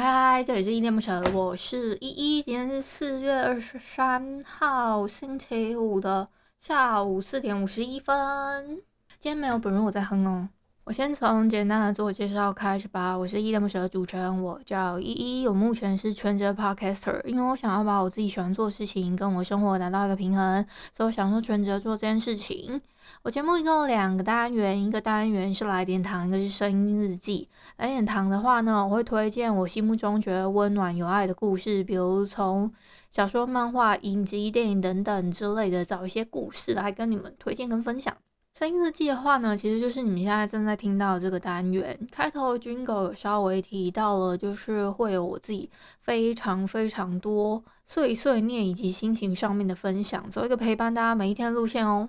嗨，这里是依恋不舍，我是依依。今天是四月二十三号星期五的下午四点五十一分。今天没有本人我在哼哦。我先从简单的自我介绍开始吧。我是依恋不舍的主持人，我叫依依。我目前是全职 podcaster，因为我想要把我自己喜欢做的事情跟我生活达到一个平衡，所以我想说全职做这件事情。我节目一共有两个单元，一个单元是来点糖，一个是声音日记。来点糖的话呢，我会推荐我心目中觉得温暖有爱的故事，比如从小说、漫画、影集、电影等等之类的，找一些故事来跟你们推荐跟分享。声音日记的话呢，其实就是你们现在正在听到的这个单元。开头 Jingle 有稍微提到了，就是会有我自己非常非常多碎碎念以及心情上面的分享，做一个陪伴大家每一天的路线哦。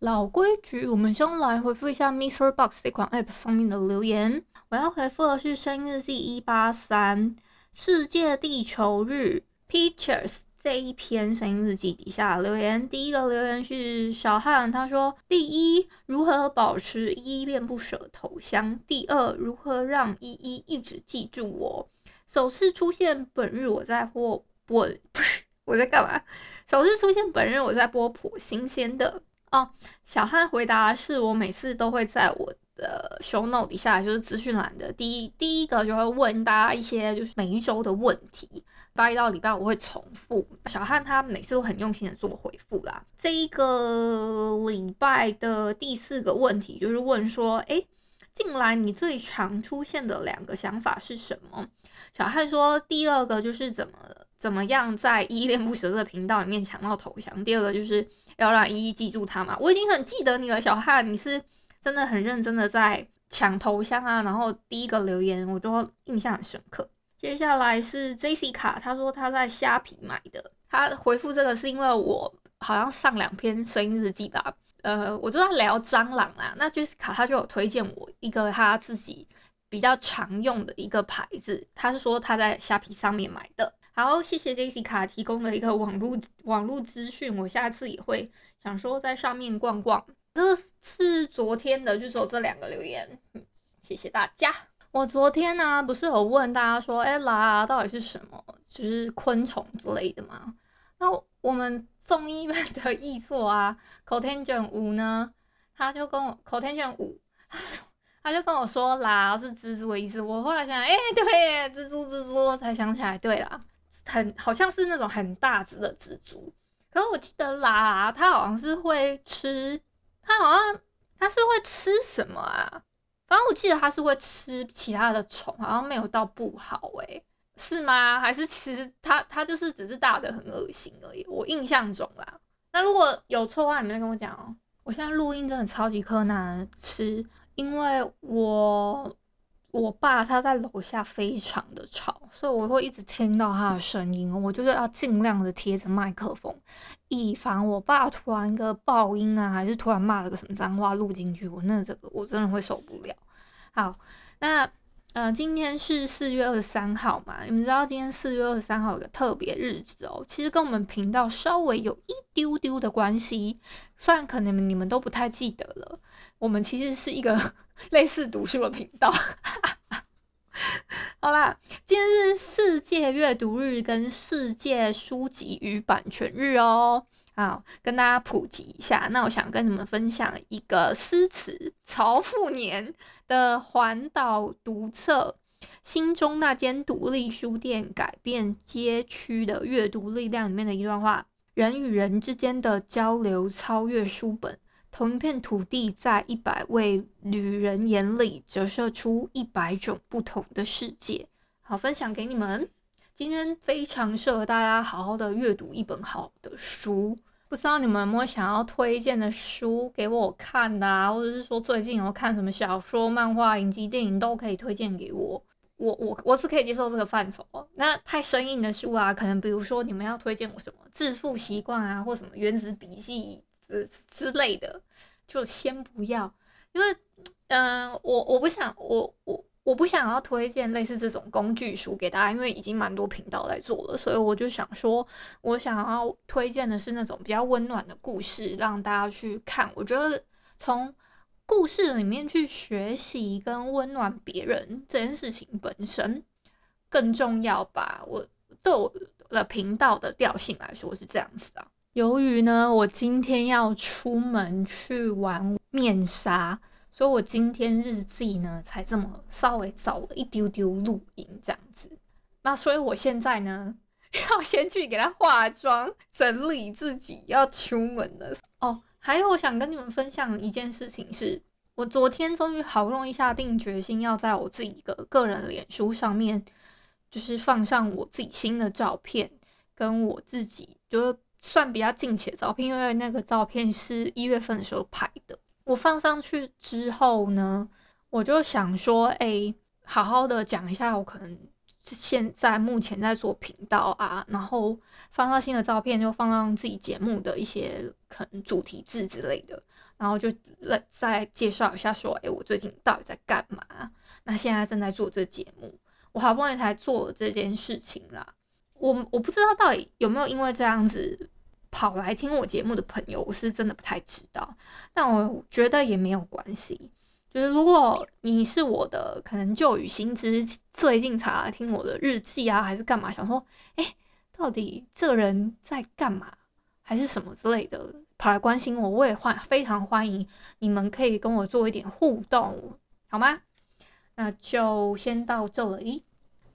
老规矩，我们先来回复一下 Mr. Box 这款 App 上面的留言。我要回复的是声音日记一八三世界地球日 Pictures 这一篇声音日记底下留言。第一个留言是小汉，他说：第一，如何保持依恋不舍头像；第二，如何让依依一直记住我。首次出现本日我在播，我不是我在干嘛？首次出现本日我在播颇新鲜的。哦，小汉回答是我每次都会在我的 show note 底下，就是资讯栏的第一第一个就会问大家一些就是每一周的问题，礼拜一到礼拜五会重复。小汉他每次都很用心的做回复啦。这一个礼拜的第四个问题就是问说，哎，近来你最常出现的两个想法是什么？小汉说，第二个就是怎么怎么样在依恋不舍这个频道里面抢到头像，第二个就是要让依依记住他嘛。我已经很记得你了，小汉，你是真的很认真的在抢头像啊。然后第一个留言我都印象很深刻。接下来是 Jessica，他说他在虾皮买的。他回复这个是因为我好像上两篇声音日记吧，呃，我就在聊蟑螂啊。那 Jessica 他就有推荐我一个他自己。比较常用的一个牌子，他是说他在虾皮上面买的。好，谢谢 Jessica 提供的一个网络网络资讯，我下次也会想说在上面逛逛。这是昨天的，就只有这两个留言，谢谢大家。我昨天呢，不是有问大家说，哎，拉到底是什么？就是昆虫之类的吗？那我们综艺院的译作啊，Cotangent 五呢，他就跟我 Cotangent 五，他说。他就跟我说拉，是蜘蛛的意思。我后来想，哎、对，蜘蛛，蜘蛛，才想起来，对啦，很好像是那种很大只的蜘蛛。可是我记得啦，它好像是会吃，好像它是会吃什么啊？反正我记得它是会吃其他的虫，好像没有到不好诶、是吗？还是其实它它就是只是大的很恶心而已？我印象中啦。那如果有错的话，你们再跟我讲哦。我现在录音真的超级困难吃。因为我我爸他在楼下非常的吵，所以我会一直听到他的声音。我就是要尽量的贴着麦克风，以防我爸突然一个爆音啊，还是突然骂了个什么脏话录进去，我那这个我真的会受不了。好，那。呃，今天是四月二十三号嘛？你们知道今天四月二十三号有个特别日子哦，其实跟我们频道稍微有一丢丢的关系，虽然可能你们都不太记得了。我们其实是一个 类似读书的频道。好啦，今天是世界阅读日跟世界书籍与版权日哦。好，跟大家普及一下。那我想跟你们分享一个诗词曹复年的环岛读册，心中那间独立书店改变街区的阅读力量里面的一段话：人与人之间的交流超越书本，同一片土地，在一百位旅人眼里折射出一百种不同的世界。好，分享给你们。今天非常适合大家好好的阅读一本好的书，不知道你们有没有想要推荐的书给我看呐啊？或者是说最近有看什么小说、漫画、影集、电影都可以推荐给我。我我我是可以接受这个范畴。那太生硬的书啊，可能比如说你们要推荐我什么《致富习惯》啊，或什么《原子笔记》之之类的，就先不要，因为嗯、我我不想我我。我不想要推荐类似这种工具书给大家，因为已经蛮多频道在做了，所以我就想说，我想要推荐的是那种比较温暖的故事，让大家去看。我觉得从故事里面去学习跟温暖别人这件事情本身更重要吧。我对我的频道的调性来说是这样子啊。由于呢，我今天要出门去玩面纱。所以我今天日记呢，才这么稍微早了一丢丢录音这样子。那所以我现在呢，要先去给他化妆，整理自己要出门了。哦，还有我想跟你们分享一件事情是，我昨天终于好不容易下定决心，要在我自己的个人脸书上面，就是放上我自己新的照片，跟我自己就是算比较近期的照片，因为那个照片是一月份的时候拍的。我放上去之后呢，我就想说，哎、好好的讲一下我可能现在目前在做频道啊，然后放上新的照片，就放上自己节目的一些可能主题字之类的，然后就再再介绍一下说，哎、我最近到底在干嘛？那现在正在做这节目，我好不容易才做这件事情啦。我我不知道到底有没有因为这样子。跑来听我节目的朋友，我是真的不太知道，但我觉得也没有关系。就是如果你是我的可能旧雨新知，最近才来听我的日记啊，还是干嘛？想说，哎、到底这人在干嘛，还是什么之类的，跑来关心我，我也欢非常欢迎你们可以跟我做一点互动，好吗？那就先到这里。